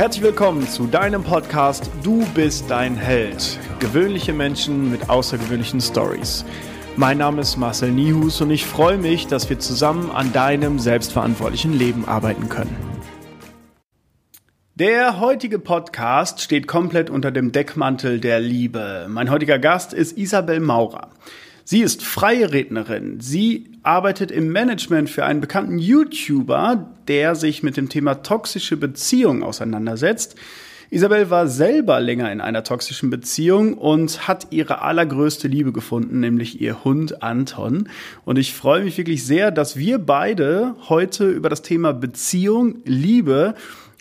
Herzlich willkommen zu deinem Podcast Du bist dein Held. Gewöhnliche Menschen mit außergewöhnlichen Stories. Mein Name ist Marcel Nihus und ich freue mich, dass wir zusammen an deinem selbstverantwortlichen Leben arbeiten können. Der heutige Podcast steht komplett unter dem Deckmantel der Liebe. Mein heutiger Gast ist Isabel Maurer. Sie ist freie Rednerin. Sie arbeitet im Management für einen bekannten YouTuber, der sich mit dem Thema toxische Beziehung auseinandersetzt. Isabel war selber länger in einer toxischen Beziehung und hat ihre allergrößte Liebe gefunden, nämlich ihr Hund Anton. Und ich freue mich wirklich sehr, dass wir beide heute über das Thema Beziehung, Liebe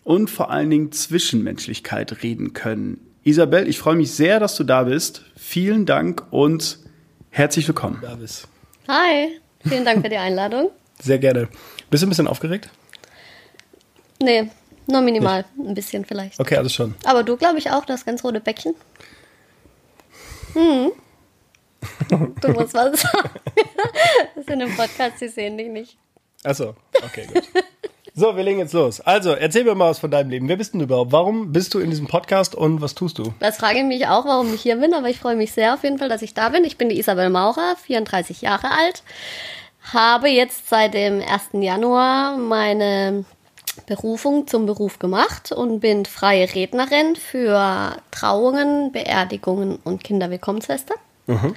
und vor allen Dingen Zwischenmenschlichkeit reden können. Isabel, ich freue mich sehr, dass du da bist. Vielen Dank und Herzlich willkommen. Hi, vielen Dank für die Einladung. Sehr gerne. Bist du ein bisschen aufgeregt? Nee, nur minimal. Nicht. Ein bisschen vielleicht. Okay, alles schon. Aber du, glaube ich, auch, das ganz rote Bäckchen. Hm. du musst was sagen. das ist in einem Podcast, die sehen dich nicht. Achso, okay, gut. So, wir legen jetzt los. Also, erzähl mir mal was von deinem Leben. Wer bist du überhaupt? Warum bist du in diesem Podcast und was tust du? Das frage ich mich auch, warum ich hier bin, aber ich freue mich sehr auf jeden Fall, dass ich da bin. Ich bin die Isabel Maurer, 34 Jahre alt, habe jetzt seit dem 1. Januar meine Berufung zum Beruf gemacht und bin freie Rednerin für Trauungen, Beerdigungen und Kinderwillkommensfeste. Mhm.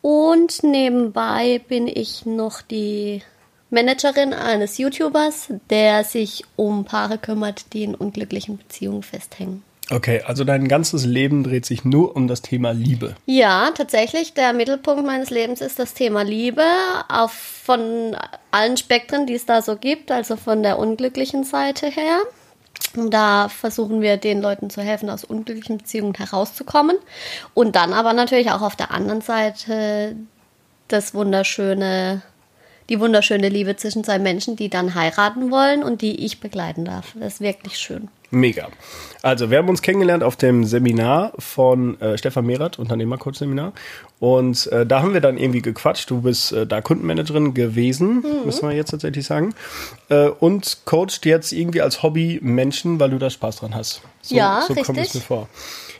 Und nebenbei bin ich noch die Managerin eines YouTubers, der sich um Paare kümmert, die in unglücklichen Beziehungen festhängen. Okay, also dein ganzes Leben dreht sich nur um das Thema Liebe. Ja, tatsächlich. Der Mittelpunkt meines Lebens ist das Thema Liebe auf, von allen Spektren, die es da so gibt, also von der unglücklichen Seite her. Und da versuchen wir den Leuten zu helfen, aus unglücklichen Beziehungen herauszukommen. Und dann aber natürlich auch auf der anderen Seite das wunderschöne die wunderschöne Liebe zwischen zwei Menschen, die dann heiraten wollen und die ich begleiten darf. Das ist wirklich schön. Mega. Also, wir haben uns kennengelernt auf dem Seminar von äh, Stefan Mehrath, Unternehmercoach-Seminar. Und äh, da haben wir dann irgendwie gequatscht. Du bist äh, da Kundenmanagerin gewesen, mhm. müssen wir jetzt tatsächlich sagen. Äh, und coacht jetzt irgendwie als Hobby Menschen, weil du da Spaß dran hast. So, ja, so kommt es mir vor.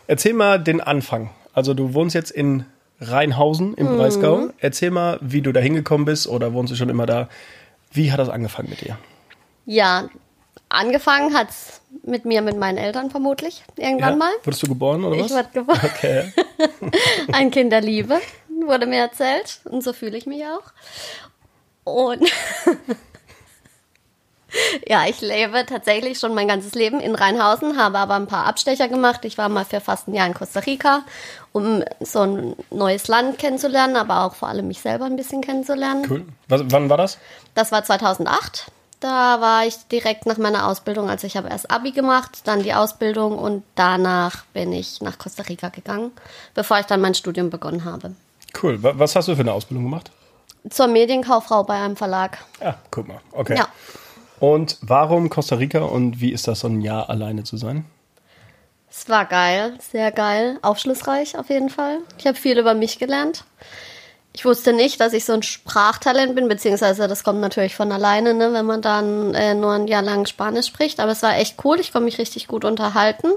Erzähl mal den Anfang. Also, du wohnst jetzt in Rheinhausen im mhm. Breisgau. Erzähl mal, wie du da hingekommen bist oder wohnst du schon immer da? Wie hat das angefangen mit dir? Ja, angefangen hat es mit mir, mit meinen Eltern vermutlich, irgendwann ja. mal. Wurdest du geboren oder was? Ich wurde geboren. Okay. Ein Kind der Liebe, wurde mir erzählt. Und so fühle ich mich auch. Und Ja, ich lebe tatsächlich schon mein ganzes Leben in Rheinhausen, habe aber ein paar Abstecher gemacht. Ich war mal für fast ein Jahr in Costa Rica, um so ein neues Land kennenzulernen, aber auch vor allem mich selber ein bisschen kennenzulernen. Cool. Was, wann war das? Das war 2008. Da war ich direkt nach meiner Ausbildung, also ich habe erst Abi gemacht, dann die Ausbildung und danach bin ich nach Costa Rica gegangen, bevor ich dann mein Studium begonnen habe. Cool. Was hast du für eine Ausbildung gemacht? Zur Medienkauffrau bei einem Verlag. Ja, guck mal. Okay. Ja. Und warum Costa Rica und wie ist das so ein Jahr alleine zu sein? Es war geil, sehr geil, aufschlussreich auf jeden Fall. Ich habe viel über mich gelernt ich wusste nicht, dass ich so ein Sprachtalent bin, beziehungsweise das kommt natürlich von alleine, ne, wenn man dann äh, nur ein Jahr lang Spanisch spricht. Aber es war echt cool, ich konnte mich richtig gut unterhalten.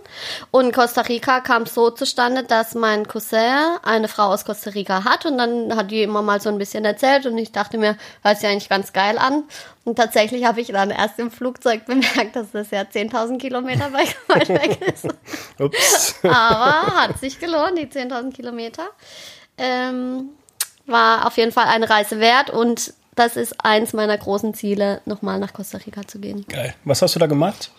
Und Costa Rica kam so zustande, dass mein Cousin eine Frau aus Costa Rica hat und dann hat die immer mal so ein bisschen erzählt und ich dachte mir, hört sich eigentlich ganz geil an. Und tatsächlich habe ich dann erst im Flugzeug bemerkt, dass das ja 10.000 Kilometer weit weg ist. Ups. Aber hat sich gelohnt, die 10.000 Kilometer. Ähm, war auf jeden Fall eine Reise wert und das ist eins meiner großen Ziele, nochmal nach Costa Rica zu gehen. Geil. Was hast du da gemacht?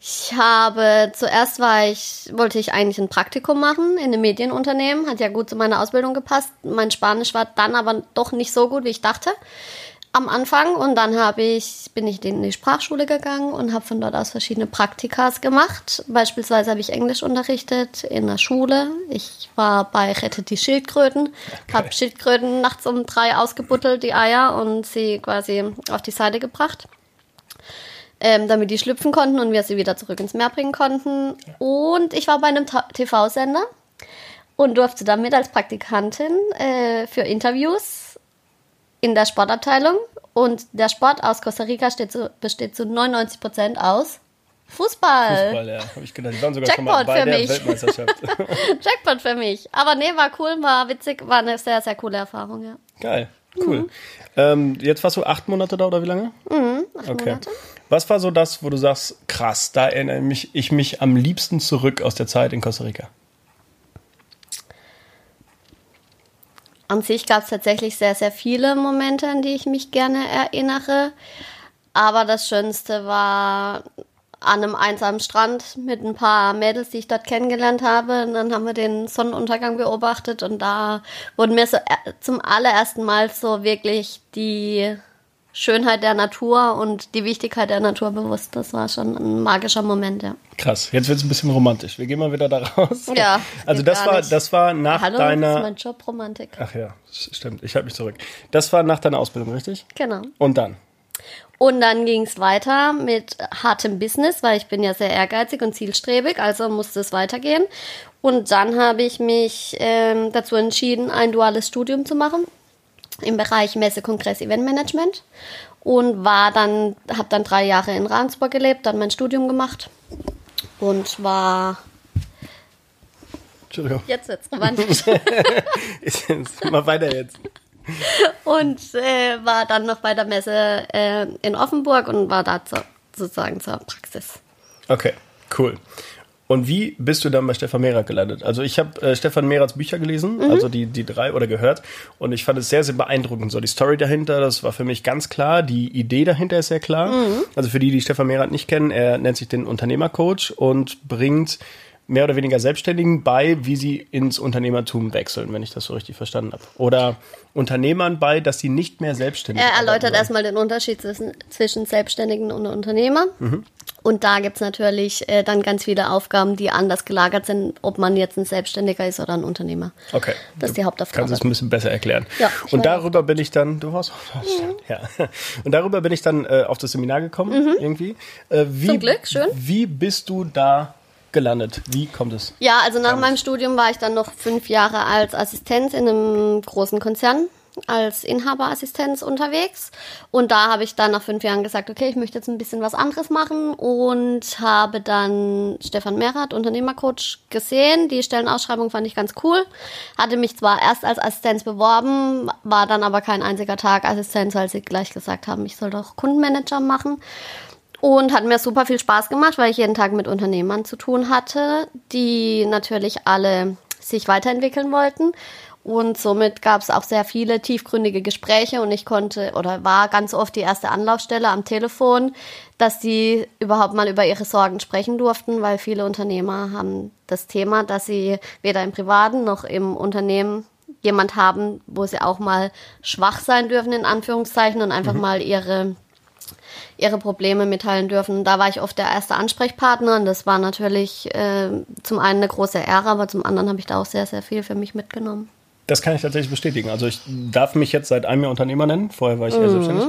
Ich habe zuerst war ich wollte ich eigentlich ein Praktikum machen in einem Medienunternehmen, hat ja gut zu meiner Ausbildung gepasst. Mein Spanisch war dann aber doch nicht so gut, wie ich dachte am Anfang und dann habe ich bin ich in die Sprachschule gegangen und habe von dort aus verschiedene Praktikas gemacht. Beispielsweise habe ich Englisch unterrichtet in der Schule. Ich war bei Rettet die Schildkröten, okay. habe Schildkröten nachts um drei ausgebuttelt die Eier und sie quasi auf die Seite gebracht. Ähm, damit die schlüpfen konnten und wir sie wieder zurück ins Meer bringen konnten. Und ich war bei einem TV-Sender und durfte damit als Praktikantin äh, für Interviews in der Sportabteilung und der Sport aus Costa Rica zu, besteht zu 99 Prozent aus Fußball. Fußball, ja, habe ich gedacht. Die waren sogar schon mal Jackpot bei für der mich. Weltmeisterschaft. Jackpot für mich. Aber nee, war cool, war witzig, war eine sehr, sehr coole Erfahrung, ja. Geil, cool. Ähm, jetzt warst du acht Monate da oder wie lange? Mhm, acht Okay. Monate. Was war so das, wo du sagst, krass, da erinnere ich mich am liebsten zurück aus der Zeit in Costa Rica? An sich gab es tatsächlich sehr, sehr viele Momente, an die ich mich gerne erinnere. Aber das Schönste war an einem einsamen Strand mit ein paar Mädels, die ich dort kennengelernt habe. Und dann haben wir den Sonnenuntergang beobachtet und da wurden mir so äh, zum allerersten Mal so wirklich die Schönheit der Natur und die Wichtigkeit der Natur bewusst. Das war schon ein magischer Moment, ja. Krass, jetzt wird es ein bisschen romantisch. Wir gehen mal wieder da raus. Ja, Also das war, nicht. das war nach Hallo, das ist deiner. mein Job, Romantik. Ach ja, stimmt. Ich halte mich zurück. Das war nach deiner Ausbildung, richtig? Genau. Und dann? Und dann ging es weiter mit hartem Business, weil ich bin ja sehr ehrgeizig und zielstrebig, also musste es weitergehen. Und dann habe ich mich ähm, dazu entschieden, ein duales Studium zu machen im Bereich Messe, Kongress, Eventmanagement und war dann, habe dann drei Jahre in Ravensburg gelebt, dann mein Studium gemacht und war Entschuldigung. jetzt romantisch Jetzt, mal weiter jetzt. und äh, war dann noch bei der Messe äh, in Offenburg und war da zur, sozusagen zur Praxis. Okay, cool. Und wie bist du dann bei Stefan Mehrath gelandet? Also ich habe äh, Stefan Mehraths Bücher gelesen, Mhm. also die, die drei oder gehört. Und ich fand es sehr, sehr beeindruckend. So die Story dahinter, das war für mich ganz klar. Die Idee dahinter ist sehr klar. Mhm. Also für die, die Stefan Mehrath nicht kennen, er nennt sich den Unternehmercoach und bringt mehr oder weniger Selbstständigen bei, wie sie ins Unternehmertum wechseln, wenn ich das so richtig verstanden habe. Oder Unternehmern bei, dass sie nicht mehr selbstständig Er arbeiten erläutert erstmal den Unterschied zwischen, zwischen Selbstständigen und Unternehmer. Und da gibt's natürlich äh, dann ganz viele Aufgaben, die anders gelagert sind, ob man jetzt ein Selbstständiger ist oder ein Unternehmer. Okay. Das ist die Du Hauptaufgabe. Kannst es ein bisschen besser erklären. Ja, und darüber bin ich dann, du warst auch ja. Und darüber bin ich dann äh, auf das Seminar gekommen, irgendwie. Äh, wie, Mhm. Zum Glück, schön. Wie bist du da gelandet? Wie kommt es? Ja, also nach meinem Studium war ich dann noch fünf Jahre als Assistenz in einem großen Konzern als Inhaberassistenz unterwegs. Und da habe ich dann nach fünf Jahren gesagt, okay, ich möchte jetzt ein bisschen was anderes machen und habe dann Stefan Merath, Unternehmercoach, gesehen. Die Stellenausschreibung fand ich ganz cool. Hatte mich zwar erst als Assistenz beworben, war dann aber kein einziger Tag Assistenz, weil sie gleich gesagt haben, ich soll doch Kundenmanager machen. Und hat mir super viel Spaß gemacht, weil ich jeden Tag mit Unternehmern zu tun hatte, die natürlich alle sich weiterentwickeln wollten. Und somit gab es auch sehr viele tiefgründige Gespräche und ich konnte oder war ganz oft die erste Anlaufstelle am Telefon, dass die überhaupt mal über ihre Sorgen sprechen durften, weil viele Unternehmer haben das Thema, dass sie weder im Privaten noch im Unternehmen jemand haben, wo sie auch mal schwach sein dürfen, in Anführungszeichen, und einfach mal ihre ihre Probleme mitteilen dürfen. Da war ich oft der erste Ansprechpartner und das war natürlich äh, zum einen eine große Ehre, aber zum anderen habe ich da auch sehr, sehr viel für mich mitgenommen. Das kann ich tatsächlich bestätigen. Also ich darf mich jetzt seit einem Jahr Unternehmer nennen. Vorher war ich eher Mhm. selbstständig.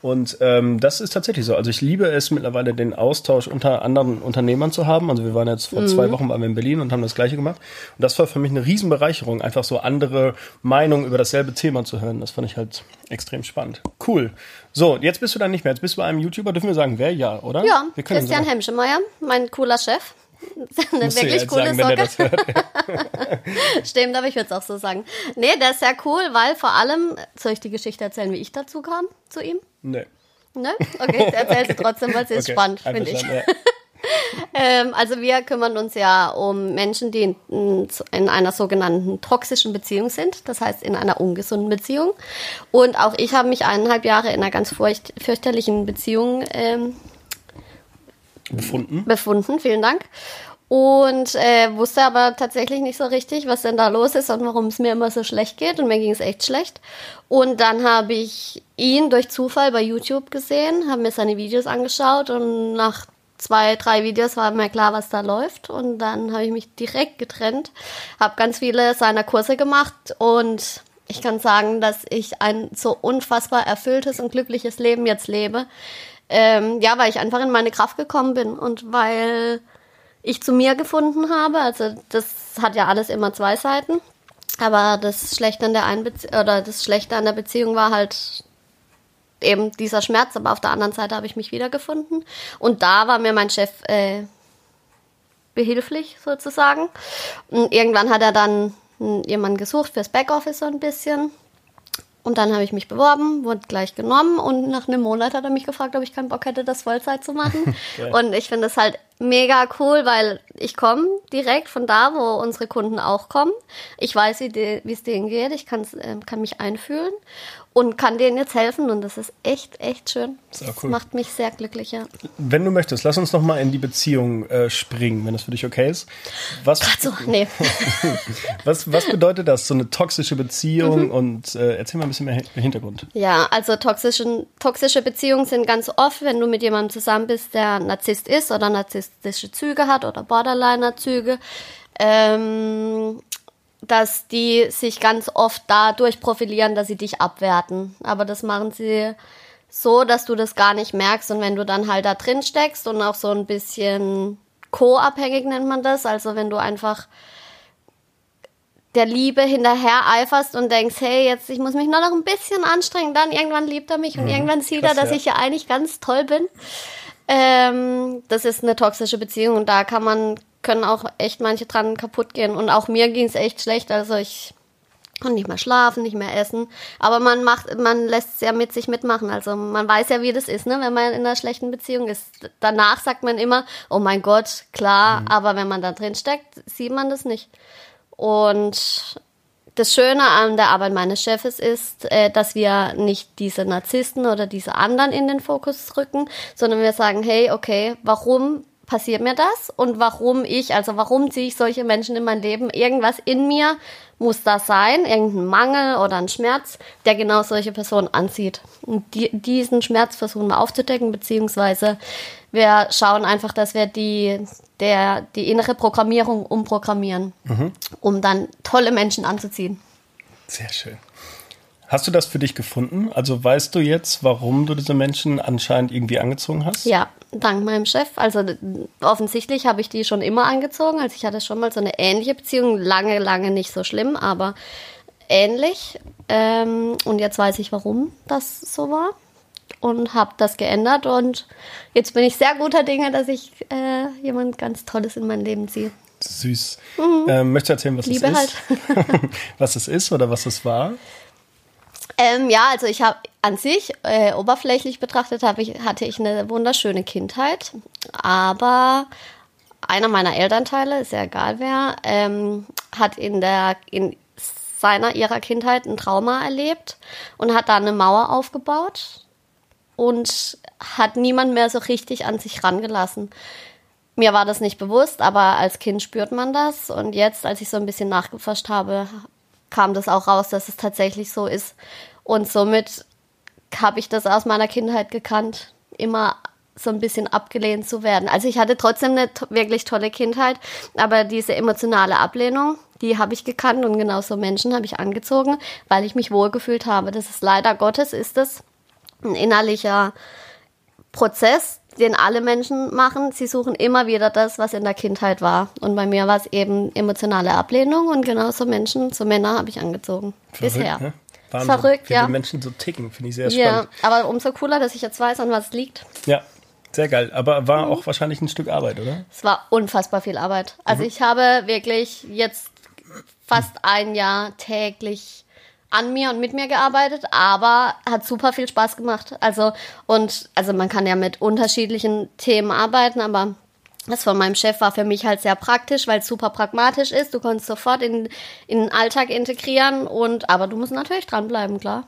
Und ähm, das ist tatsächlich so. Also ich liebe es mittlerweile, den Austausch unter anderen Unternehmern zu haben. Also wir waren jetzt vor Mhm. zwei Wochen waren wir in Berlin und haben das Gleiche gemacht. Und das war für mich eine Riesenbereicherung, einfach so andere Meinungen über dasselbe Thema zu hören. Das fand ich halt extrem spannend. Cool. So, jetzt bist du dann nicht mehr. Jetzt bist du bei einem YouTuber. Dürfen wir sagen, wer? Ja, oder? Ja, wir können Christian. Hemschemeyer, mein cooler Chef. Eine Musst wirklich coole sagen, Socke. Stimmt, aber ich würde es auch so sagen. Nee, der ist sehr cool, weil vor allem, soll ich die Geschichte erzählen, wie ich dazu kam, zu ihm? Nee. Ne? Okay, ich erzähle sie trotzdem, weil sie ist Okay, spannend, finde ich. Ja. Ähm, also wir kümmern uns ja um Menschen, die in, in einer sogenannten toxischen Beziehung sind, das heißt in einer ungesunden Beziehung. Und auch ich habe mich eineinhalb Jahre in einer ganz furcht, fürchterlichen Beziehung ähm, Befunden. befunden, vielen Dank. Und äh, wusste aber tatsächlich nicht so richtig, was denn da los ist und warum es mir immer so schlecht geht. Und mir ging es echt schlecht. Und dann habe ich ihn durch Zufall bei YouTube gesehen, habe mir seine Videos angeschaut und nach zwei, drei Videos war mir klar, was da läuft. Und dann habe ich mich direkt getrennt, habe ganz viele seiner Kurse gemacht und ich kann sagen, dass ich ein so unfassbar erfülltes und glückliches Leben jetzt lebe. Ähm, ja, weil ich einfach in meine Kraft gekommen bin und weil ich zu mir gefunden habe. Also das hat ja alles immer zwei Seiten. Aber das Schlechte an der einen Bezie oder das Schlechte an der Beziehung war halt eben dieser Schmerz, aber auf der anderen Seite habe ich mich wiedergefunden. Und da war mir mein Chef äh, behilflich sozusagen. Und irgendwann hat er dann jemanden gesucht fürs Backoffice so ein bisschen. Und dann habe ich mich beworben, wurde gleich genommen und nach einem Monat hat er mich gefragt, ob ich keinen Bock hätte, das Vollzeit zu machen. und ich finde das halt mega cool, weil ich komme direkt von da, wo unsere Kunden auch kommen. Ich weiß, wie es denen geht, ich äh, kann mich einfühlen und kann denen jetzt helfen und das ist echt, echt schön. Das cool. macht mich sehr glücklich, ja. Wenn du möchtest, lass uns noch mal in die Beziehung äh, springen, wenn das für dich okay ist. Was, so, nee. was, was bedeutet das, so eine toxische Beziehung mhm. und äh, erzähl mal ein bisschen mehr Hintergrund. Ja, also toxischen, toxische Beziehungen sind ganz oft, wenn du mit jemandem zusammen bist, der Narzisst ist oder narzisstische Züge hat oder Borderliner-Züge. Ähm, dass die sich ganz oft dadurch profilieren, dass sie dich abwerten. Aber das machen sie so, dass du das gar nicht merkst. Und wenn du dann halt da drin steckst und auch so ein bisschen co-abhängig nennt man das, also wenn du einfach der Liebe hinterher eiferst und denkst, hey, jetzt, ich muss mich nur noch ein bisschen anstrengen, dann irgendwann liebt er mich und mhm, irgendwann sieht krass, er, dass ja. ich ja eigentlich ganz toll bin. Ähm, das ist eine toxische Beziehung und da kann man können auch echt manche dran kaputt gehen. Und auch mir ging es echt schlecht. Also ich konnte nicht mehr schlafen, nicht mehr essen. Aber man macht, man lässt es ja mit sich mitmachen. Also man weiß ja, wie das ist, ne? wenn man in einer schlechten Beziehung ist. Danach sagt man immer, oh mein Gott, klar, mhm. aber wenn man da drin steckt, sieht man das nicht. Und das Schöne an der Arbeit meines Chefes ist, äh, dass wir nicht diese Narzissten oder diese anderen in den Fokus rücken, sondern wir sagen, hey, okay, warum passiert mir das und warum ich, also warum ziehe ich solche Menschen in mein Leben? Irgendwas in mir muss da sein, irgendein Mangel oder ein Schmerz, der genau solche Personen anzieht. Und die, diesen Schmerz versuchen wir aufzudecken, beziehungsweise wir schauen einfach, dass wir die, der, die innere Programmierung umprogrammieren, mhm. um dann tolle Menschen anzuziehen. Sehr schön. Hast du das für dich gefunden? Also weißt du jetzt, warum du diese Menschen anscheinend irgendwie angezogen hast? Ja, dank meinem Chef. Also offensichtlich habe ich die schon immer angezogen. Also ich hatte schon mal so eine ähnliche Beziehung, lange, lange nicht so schlimm, aber ähnlich. Ähm, und jetzt weiß ich, warum das so war und habe das geändert und jetzt bin ich sehr guter Dinge, dass ich äh, jemand ganz Tolles in mein Leben ziehe. Süß. Mhm. Ähm, möchtest du erzählen, was Liebe es ist? Halt. was es ist oder was es war? Ähm, ja, also ich habe an sich, äh, oberflächlich betrachtet, ich, hatte ich eine wunderschöne Kindheit, aber einer meiner Elternteile, ist ja egal wer, ähm, hat in der in seiner ihrer Kindheit ein Trauma erlebt und hat da eine Mauer aufgebaut und hat niemand mehr so richtig an sich rangelassen. Mir war das nicht bewusst, aber als Kind spürt man das. Und jetzt, als ich so ein bisschen nachgefasst habe, kam das auch raus, dass es tatsächlich so ist. Und somit habe ich das aus meiner Kindheit gekannt, immer so ein bisschen abgelehnt zu werden. Also ich hatte trotzdem eine wirklich tolle Kindheit, aber diese emotionale Ablehnung, die habe ich gekannt und genauso Menschen habe ich angezogen, weil ich mich wohlgefühlt habe. Das ist leider Gottes, ist es ein innerlicher Prozess, den alle Menschen machen. Sie suchen immer wieder das, was in der Kindheit war. Und bei mir war es eben emotionale Ablehnung und genauso Menschen, so Männer habe ich angezogen. Verrückt, bisher. Ne? Wahnsinn, Verrückt, wie ja. Menschen so ticken, finde ich sehr spannend. Ja, aber umso cooler, dass ich jetzt weiß, an was es liegt. Ja, sehr geil. Aber war mhm. auch wahrscheinlich ein Stück Arbeit, oder? Es war unfassbar viel Arbeit. Also mhm. ich habe wirklich jetzt fast ein Jahr täglich an mir und mit mir gearbeitet, aber hat super viel Spaß gemacht. Also, und, also man kann ja mit unterschiedlichen Themen arbeiten, aber das von meinem Chef war für mich halt sehr praktisch, weil es super pragmatisch ist. Du konntest sofort in, in den Alltag integrieren und, aber du musst natürlich dranbleiben, klar.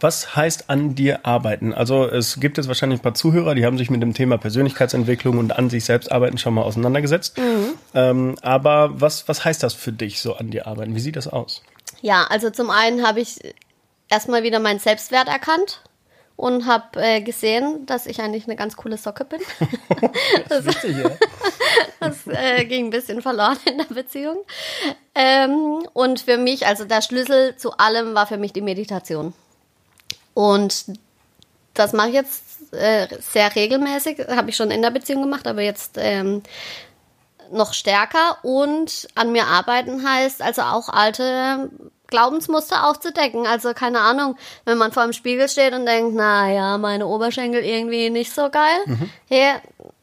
Was heißt an dir arbeiten? Also es gibt jetzt wahrscheinlich ein paar Zuhörer, die haben sich mit dem Thema Persönlichkeitsentwicklung und an sich selbst arbeiten schon mal auseinandergesetzt. Mhm. Ähm, aber was, was heißt das für dich, so an dir arbeiten? Wie sieht das aus? Ja, also zum einen habe ich erstmal wieder meinen Selbstwert erkannt und habe äh, gesehen, dass ich eigentlich eine ganz coole Socke bin. das, wichtig, ja. das äh, ging ein bisschen verloren in der Beziehung. Ähm, und für mich, also der Schlüssel zu allem war für mich die Meditation. Und das mache ich jetzt äh, sehr regelmäßig, habe ich schon in der Beziehung gemacht, aber jetzt ähm, noch stärker und an mir arbeiten heißt also auch alte Glaubensmuster aufzudecken. Also keine Ahnung, wenn man vor dem Spiegel steht und denkt, na ja, meine Oberschenkel irgendwie nicht so geil. Mhm. Hey,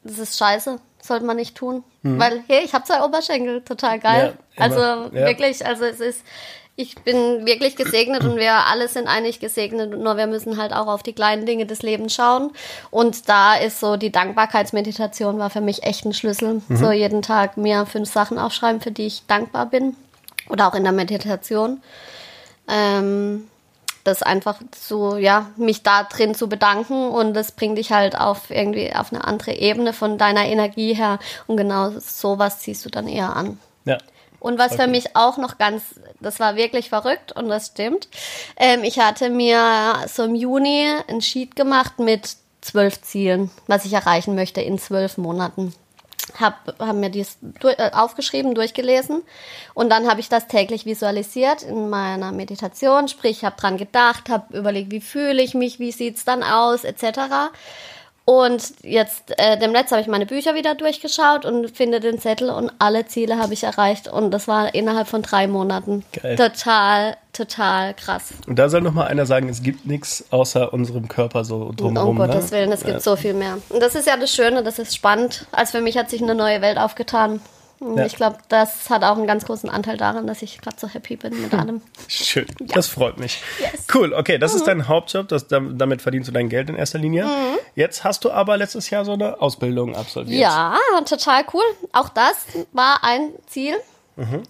das ist scheiße, sollte man nicht tun. Weil, hey, ich habe zwei Oberschenkel, total geil. Ja, also Ja. wirklich, also es ist, ich bin wirklich gesegnet und wir alle sind eigentlich gesegnet, nur wir müssen halt auch auf die kleinen Dinge des Lebens schauen. Und da ist so die Dankbarkeitsmeditation war für mich echt ein Schlüssel. Mhm. So jeden Tag mir fünf Sachen aufschreiben, für die ich dankbar bin. Oder auch in der Meditation. Ähm, das einfach so, ja, mich da drin zu bedanken und das bringt dich halt auf irgendwie auf eine andere Ebene von deiner Energie her und genau sowas ziehst du dann eher an. Ja. Und was für Okay. mich auch noch ganz, das war wirklich verrückt und das stimmt. Ähm, ich hatte mir so im Juni ein Sheet gemacht mit zwölf Zielen, was ich erreichen möchte in zwölf Monaten. Hab, hab mir dies durch, äh, aufgeschrieben, durchgelesen und dann habe ich das täglich visualisiert in meiner Meditation. Sprich, ich habe dran gedacht, habe überlegt, wie fühle ich mich, wie sieht's dann aus, etc. Und jetzt, äh, demnächst habe ich meine Bücher wieder durchgeschaut und finde den Zettel und alle Ziele habe ich erreicht. Und das war innerhalb von drei Monaten. Geil. Total, total krass. Und da soll noch mal einer sagen, es gibt nichts außer unserem Körper so drumherum. um Gottes ne? Willen, es gibt so viel mehr. Und das ist ja das Schöne, das ist spannend. Als für mich hat sich eine neue Welt aufgetan. Und Ja. ich glaube, das hat auch einen ganz großen Anteil daran, dass ich gerade so happy bin mit allem. Schön, das freut mich. Yes. Cool, okay, das ist dein Hauptjob, das, dam- damit verdienst du dein Geld in erster Linie. Mhm. Jetzt hast du aber letztes Jahr so eine Ausbildung absolviert. Ja, total cool. Auch das war ein Ziel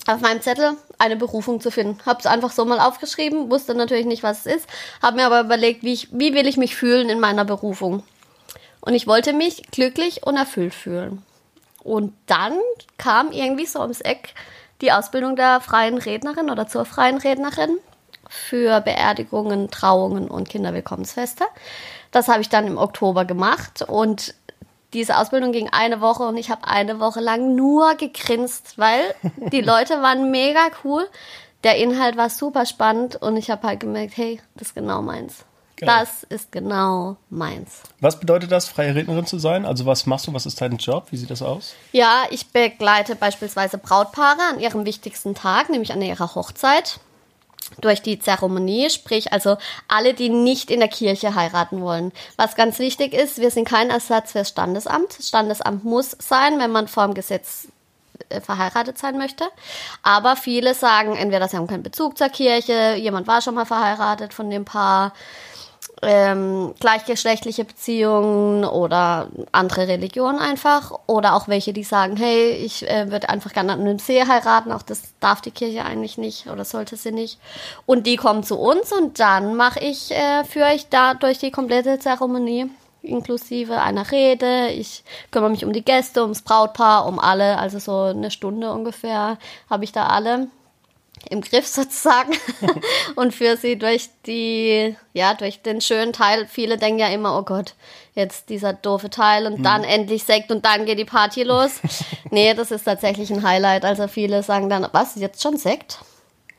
auf meinem Zettel, eine Berufung zu finden. Hab's einfach so mal aufgeschrieben, wusste natürlich nicht, was es ist, habe mir aber überlegt, wie, ich, wie will ich mich fühlen in meiner Berufung. Und ich wollte mich glücklich und erfüllt fühlen. Und dann kam irgendwie so ums Eck die Ausbildung der freien Rednerin oder zur freien Rednerin für Beerdigungen, Trauungen und Kinderwillkommensfeste. Das habe ich dann im Oktober gemacht und diese Ausbildung ging eine Woche und ich habe eine Woche lang nur gegrinst, weil die Leute waren mega cool. Der Inhalt war super spannend und ich habe halt gemerkt, hey, das ist genau meins. Geil. Das ist genau meins. Was bedeutet das, freie Rednerin zu sein? Also was machst du, was ist dein Job? Wie sieht das aus? Ja, ich begleite beispielsweise Brautpaare an ihrem wichtigsten Tag, nämlich an ihrer Hochzeit. Durch die Zeremonie, sprich also alle, die nicht in der Kirche heiraten wollen. Was ganz wichtig ist, wir sind kein Ersatz fürs Standesamt. Das Standesamt muss sein, wenn man vor dem Gesetz äh, verheiratet sein möchte. Aber viele sagen entweder, sie haben keinen Bezug zur Kirche, jemand war schon mal verheiratet von dem Paar, ähm, gleichgeschlechtliche Beziehungen oder andere Religionen einfach. Oder auch welche, die sagen, hey, ich äh, würde einfach gerne an einem See heiraten. Auch das darf die Kirche eigentlich nicht oder sollte sie nicht. Und die kommen zu uns und dann mache ich, äh, führe ich da durch die komplette Zeremonie inklusive einer Rede. Ich kümmere mich um die Gäste, ums Brautpaar, um alle. Also so eine Stunde ungefähr habe ich da alle im Griff sozusagen und führe sie durch die, ja, durch den schönen Teil. Viele denken ja immer, oh Gott, jetzt dieser doofe Teil und dann endlich Sekt und dann geht die Party los. nee, das ist tatsächlich ein Highlight. Also viele sagen dann, was, jetzt schon Sekt?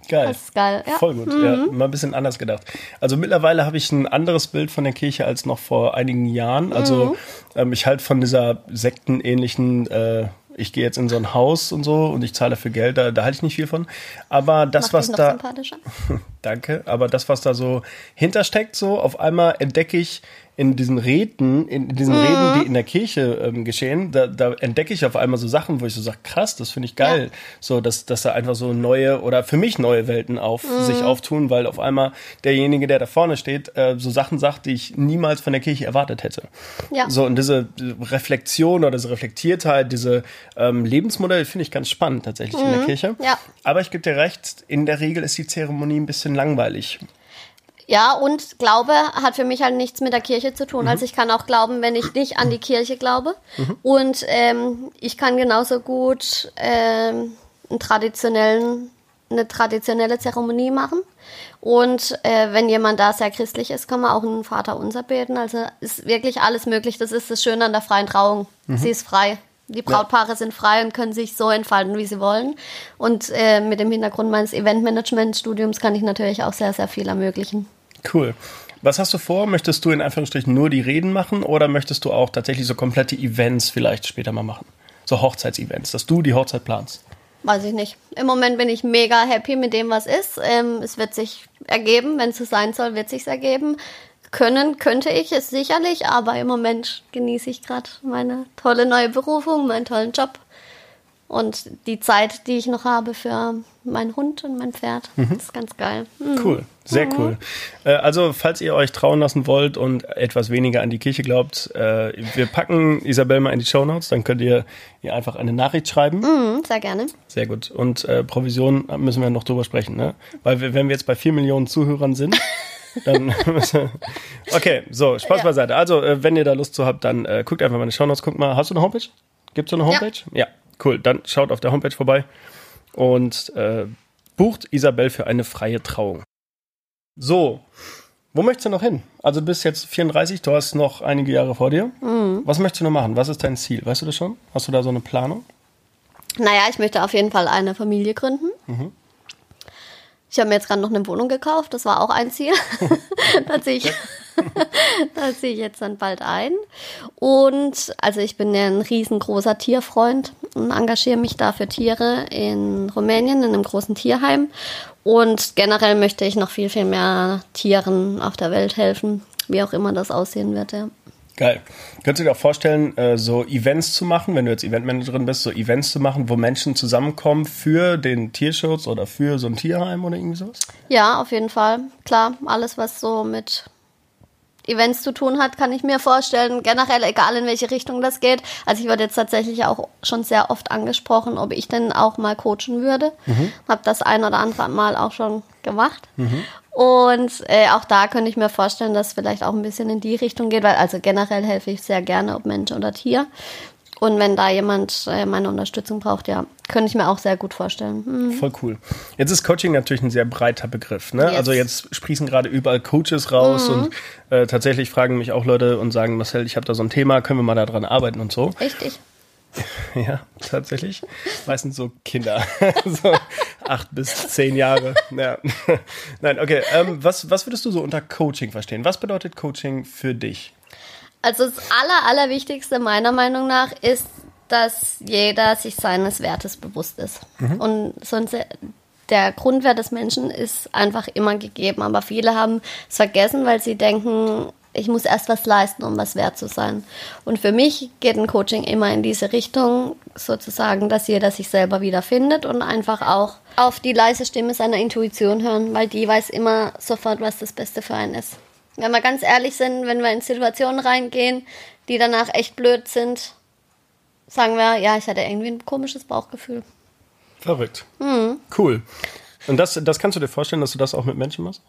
Geil. Das ist geil, ja. Mhm. Voll gut, ja, mal ein bisschen anders gedacht. Also mittlerweile habe ich ein anderes Bild von der Kirche als noch vor einigen Jahren. Also Mhm. ähm, ich halte von dieser sektenähnlichen, äh, ich gehe jetzt in so ein Haus und so und ich zahle dafür Geld, da, da halte ich nicht viel von. Aber das, Macht was da, sympathischer? danke, aber das, was da so hintersteckt, so auf einmal entdecke ich in diesen Reden, in diesen Mhm. Reden, die in der Kirche ähm, geschehen, da, da entdecke ich auf einmal so Sachen, wo ich so sage, krass, das finde ich geil. Ja. So, dass, dass da einfach so neue oder für mich neue Welten auf Mhm. sich auftun, weil auf einmal derjenige, der da vorne steht, äh, so Sachen sagt, die ich niemals von der Kirche erwartet hätte. Ja. So, und diese Reflexion oder diese Reflektiertheit, diese ähm, Lebensmodelle finde ich ganz spannend tatsächlich in der Kirche. Mhm. Ja. Aber ich gebe dir recht, in der Regel ist die Zeremonie ein bisschen langweilig. Ja, und Glaube hat für mich halt nichts mit der Kirche zu tun. Also ich kann auch glauben, wenn ich nicht an die Kirche glaube. Und ähm, ich kann genauso gut ähm, einen traditionellen, eine traditionelle Zeremonie machen. Und äh, wenn jemand da sehr christlich ist, kann man auch einen Vater unser beten. Also ist wirklich alles möglich. Das ist das Schöne an der freien Trauung. Sie ist frei. Die Brautpaare sind frei und können sich so entfalten, wie sie wollen. Und äh, mit dem Hintergrund meines Eventmanagement-Studiums kann ich natürlich auch sehr, sehr viel ermöglichen. Cool. Was hast du vor? Möchtest du in Anführungsstrichen nur die Reden machen oder möchtest du auch tatsächlich so komplette Events vielleicht später mal machen? So Hochzeitsevents, dass du die Hochzeit planst. Weiß ich nicht. Im Moment bin ich mega happy mit dem, was ist. Ähm, es wird sich ergeben, wenn es so sein soll, wird sich ergeben. Können könnte ich es sicherlich, aber im Moment genieße ich gerade meine tolle neue Berufung, meinen tollen Job und die Zeit, die ich noch habe für meinen Hund und mein Pferd. Das ist ganz geil. Mhm. Cool, sehr cool. Äh, also, falls ihr euch trauen lassen wollt und etwas weniger an die Kirche glaubt, äh, wir packen Isabel mal in die Show Notes, dann könnt ihr ihr einfach eine Nachricht schreiben. Mhm, sehr gerne. Sehr gut. Und äh, Provision müssen wir noch drüber sprechen, ne? Weil wir, wenn wir jetzt bei vier Millionen Zuhörern sind, dann Okay, so, Spaß Ja. beiseite. Also, äh, wenn ihr da Lust zu habt, dann äh, guckt einfach mal in die Show Notes. Guckt mal, hast du eine Homepage? Gibt's so eine Ja. Homepage? Ja. Cool. Dann schaut auf der Homepage vorbei und äh, bucht Isabel für eine freie Trauung. So, wo möchtest du noch hin? Also du bist jetzt 34, du hast noch einige Jahre vor dir. Mhm. Was möchtest du noch machen? Was ist dein Ziel? Weißt du das schon? Hast du da so eine Planung? Naja, ich möchte auf jeden Fall eine Familie gründen. Ich habe mir jetzt gerade noch eine Wohnung gekauft, das war auch ein Ziel. da ziehe ich, da ziehe ich jetzt dann bald ein. Und also ich bin ja ein riesengroßer Tierfreund und engagiere mich da für Tiere in Rumänien in einem großen Tierheim. Und generell möchte ich noch viel, viel mehr Tieren auf der Welt helfen, wie auch immer das aussehen wird. Ja. Geil. Könntest du dir auch vorstellen, äh, so Events zu machen, wenn du jetzt Eventmanagerin bist, so Events zu machen, wo Menschen zusammenkommen für den Tierschutz oder für so ein Tierheim oder irgendwie sowas? Ja, auf jeden Fall. Klar, alles, was so mit Events zu tun hat, kann ich mir vorstellen. Generell, egal in welche Richtung das geht. Also ich wurde jetzt tatsächlich auch schon sehr oft angesprochen, ob ich denn auch mal coachen würde. Hab das ein oder andere Mal auch schon gemacht. Und äh, auch da könnte ich mir vorstellen, dass es vielleicht auch ein bisschen in die Richtung geht, weil also generell helfe ich sehr gerne, ob Mensch oder Tier. Und wenn da jemand äh, meine Unterstützung braucht, ja, könnte ich mir auch sehr gut vorstellen. Hm. Voll cool. Jetzt ist Coaching natürlich ein sehr breiter Begriff. Ne? Yes. Also jetzt sprießen gerade überall Coaches raus und äh, tatsächlich fragen mich auch Leute und sagen, Marcel, ich habe da so ein Thema, können wir mal daran arbeiten und so. Richtig. Ja, tatsächlich. Meistens so Kinder. so acht bis zehn Jahre. Ja. Nein, okay. Ähm, was, was würdest du so unter Coaching verstehen? Was bedeutet Coaching für dich? Also das Aller, Allerwichtigste meiner Meinung nach ist, dass jeder sich seines Wertes bewusst ist. Und sonst der Grundwert des Menschen ist einfach immer gegeben. Aber viele haben es vergessen, weil sie denken, ich muss erst was leisten, um was wert zu sein. Und für mich geht ein Coaching immer in diese Richtung, sozusagen, dass jeder sich selber wiederfindet und einfach auch auf die leise Stimme seiner Intuition hören, weil die weiß immer sofort, was das Beste für einen ist. Wenn wir ganz ehrlich sind, wenn wir in Situationen reingehen, die danach echt blöd sind, sagen wir, ja, ich hatte irgendwie ein komisches Bauchgefühl. Verrückt. Cool. Und das, das kannst du dir vorstellen, dass du das auch mit Menschen machst?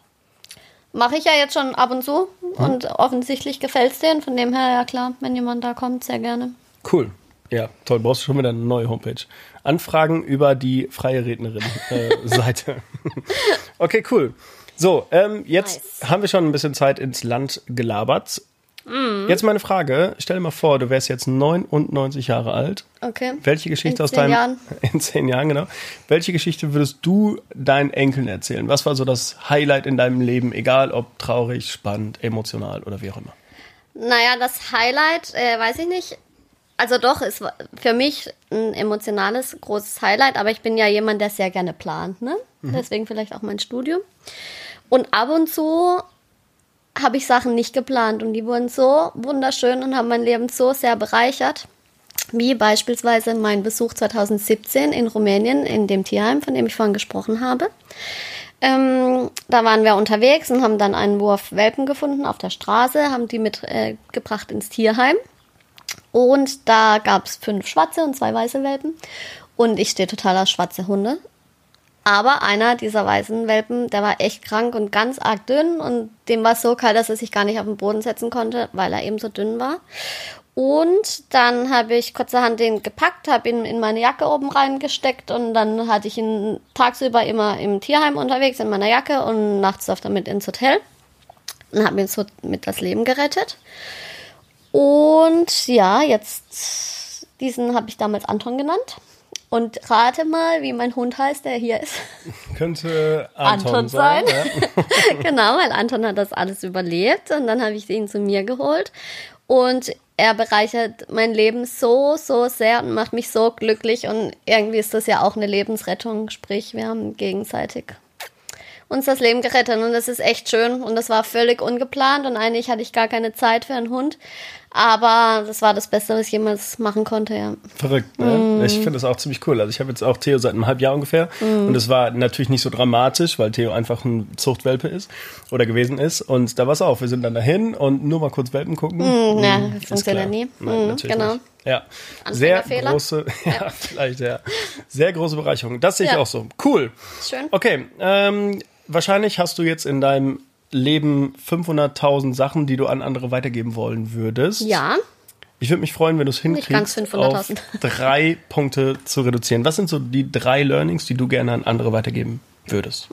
Mache ich ja jetzt schon ab und zu und offensichtlich gefällt es denen. Von dem her, ja klar, wenn jemand da kommt, sehr gerne. Cool. Ja, toll. Brauchst du schon wieder eine neue Homepage. Anfragen über die freie Rednerin-Seite. okay, cool. So, ähm, jetzt Nice. haben wir schon ein bisschen Zeit ins Land gelabert. Mhm. Jetzt meine Frage. Stell dir mal vor, du wärst jetzt 99 Jahre alt. Okay. Welche Geschichte In aus zehn deinem Jahren. in zehn Jahren genau? Welche Geschichte würdest du deinen Enkeln erzählen? Was war so das Highlight in deinem Leben, egal ob traurig, spannend, emotional oder wie auch immer? Naja, das Highlight, äh, weiß ich nicht. Also doch, war für mich ein emotionales, großes Highlight, aber ich bin ja jemand, der sehr gerne plant, ne? Deswegen vielleicht auch mein Studium. Und ab und zu habe ich Sachen nicht geplant und die wurden so wunderschön und haben mein Leben so sehr bereichert. Wie beispielsweise mein Besuch 2017 in Rumänien in dem Tierheim, von dem ich vorhin gesprochen habe. Ähm, da waren wir unterwegs und haben dann einen Wurf Welpen gefunden auf der Straße, haben die mitgebracht äh, ins Tierheim. Und da gab es fünf schwarze und zwei weiße Welpen. Und ich stehe total auf schwarze Hunde. Aber einer dieser weißen Welpen, der war echt krank und ganz arg dünn und dem war es so kalt, dass er sich gar nicht auf den Boden setzen konnte, weil er eben so dünn war. Und dann habe ich kurzerhand den gepackt, habe ihn in meine Jacke oben reingesteckt und dann hatte ich ihn tagsüber immer im Tierheim unterwegs in meiner Jacke und nachts auf damit ins Hotel und habe ihm so mit das Leben gerettet. Und ja, jetzt diesen habe ich damals Anton genannt. Und rate mal, wie mein Hund heißt, der hier ist. Könnte Anton, Anton sein. sein. Ja. genau, weil Anton hat das alles überlebt und dann habe ich ihn zu mir geholt. Und er bereichert mein Leben so, so sehr und macht mich so glücklich. Und irgendwie ist das ja auch eine Lebensrettung. Sprich, wir haben gegenseitig uns das Leben gerettet. Und das ist echt schön. Und das war völlig ungeplant. Und eigentlich hatte ich gar keine Zeit für einen Hund. Aber das war das Beste, was ich jemals machen konnte, ja. Verrückt, ne? Mm. Ich finde das auch ziemlich cool. Also ich habe jetzt auch Theo seit einem halben Jahr ungefähr Mm. und es war natürlich nicht so dramatisch, weil Theo einfach ein Zuchtwelpe ist oder gewesen ist. Und da war es auch. Wir sind dann dahin und nur mal kurz Welpen gucken. Mm, ja, Mhm, ist funktioniert nie. Nein, Mm, natürlich genau. nicht. Ja, sehr große, ja, vielleicht ja, sehr große Bereicherung. Das sehe ich Ja. auch so. Cool. Schön. Okay, ähm, wahrscheinlich hast du jetzt in deinem Leben 500.000 Sachen, die du an andere weitergeben wollen würdest. Ja. Ich würde mich freuen, wenn du es hinkriegst, auf 500.000. drei Punkte zu reduzieren. Was sind so die drei Learnings, die du gerne an andere weitergeben würdest?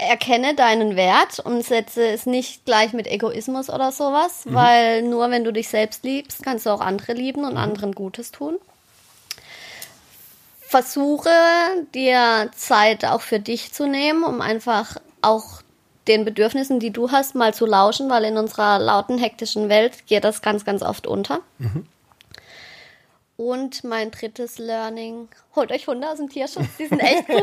erkenne deinen Wert und setze es nicht gleich mit Egoismus oder sowas, weil nur wenn du dich selbst liebst, kannst du auch andere lieben und anderen Gutes tun. Versuche dir Zeit auch für dich zu nehmen, um einfach auch den Bedürfnissen, die du hast, mal zu lauschen, weil in unserer lauten, hektischen Welt geht das ganz, ganz oft unter. Und mein drittes Learning, holt euch Hunde aus dem Tierschutz, die sind echt cool.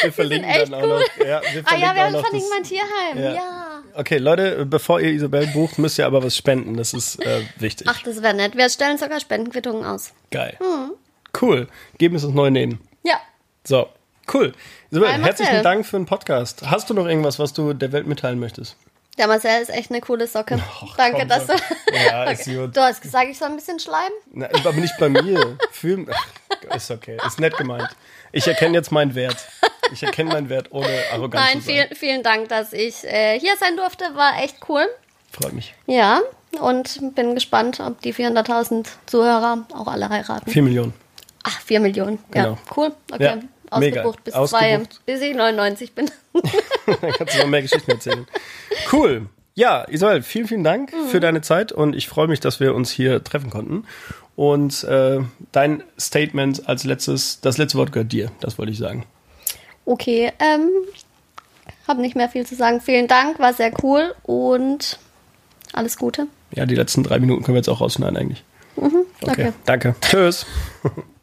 Wir verlinken echt dann auch noch. Ja, wir ah ja, wir verlinken mein Tierheim, Ja. ja. Okay, Leute, bevor ihr Isabel bucht, müsst ihr aber was spenden. Das ist äh, wichtig. Ach, das wäre nett. Wir stellen sogar Spendenquittungen aus. Geil. Hm. Cool. Geben uns das neue Leben. Ja. So, cool. Isabel, herzlichen Dank für den Podcast. Hast du noch irgendwas, was du der Welt mitteilen möchtest? Der Marcel ist echt eine coole Socke. Och, Danke, komm, dass du. Ja, ist gut. Du hast gesagt, ich soll ein bisschen schleimen. Na, aber nicht bei mir. Ach, ist okay. Ist nett gemeint. Ich erkenne jetzt meinen Wert. Ich erkenne meinen Wert ohne arrogant Nein, zu sein. vielen, vielen Dank, dass ich äh, hier sein durfte. War echt cool. Freut mich. Ja, und bin gespannt, ob die 400.000 Zuhörer auch alle heiraten. Vier Millionen. Ach, 4 Millionen. Ja, Genau. cool. Okay. Ja. Ausgebucht bis Ausgebucht. zwei, bis ich 99 bin. Dann kannst du noch mehr Geschichten erzählen. Cool. Ja, Isabel, vielen, vielen Dank Mhm. für deine Zeit und ich freue mich, dass wir uns hier treffen konnten. Und äh, dein Statement als letztes, das letzte Wort gehört dir, das wollte ich sagen. Okay, ähm, habe nicht mehr viel zu sagen. Vielen Dank, war sehr cool und alles Gute. Ja, die letzten drei Minuten können wir jetzt auch rausschneiden eigentlich. Okay, Mhm. okay. danke. Tschüss.